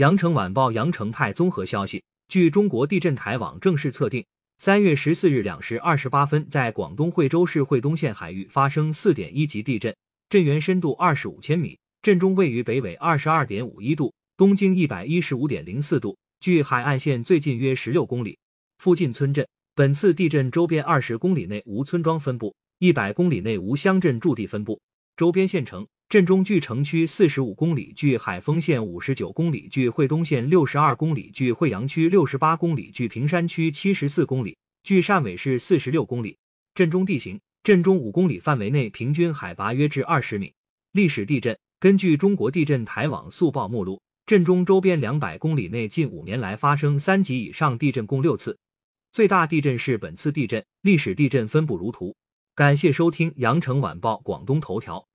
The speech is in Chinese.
羊城晚报羊城派综合消息，据中国地震台网正式测定，三月十四日两时二十八分，在广东惠州市惠东县海域发生四点一级地震，震源深度二十五千米，震中位于北纬二十二点五一度，东经一百一十五点零四度，距海岸线最近约十六公里。附近村镇，本次地震周边二十公里内无村庄分布，一百公里内无乡镇驻地分布。周边县城。震中距城区四十五公里，距海丰县五十九公里，距惠东县六十二公里，距惠阳区六十八公里，距平山区七十四公里，距汕尾市四十六公里。震中地形：震中五公里范围内平均海拔约至二十米。历史地震：根据中国地震台网速报目录，震中周边两百公里内近五年来发生三级以上地震共六次，最大地震是本次地震。历史地震分布如图。感谢收听羊城晚报广东头条。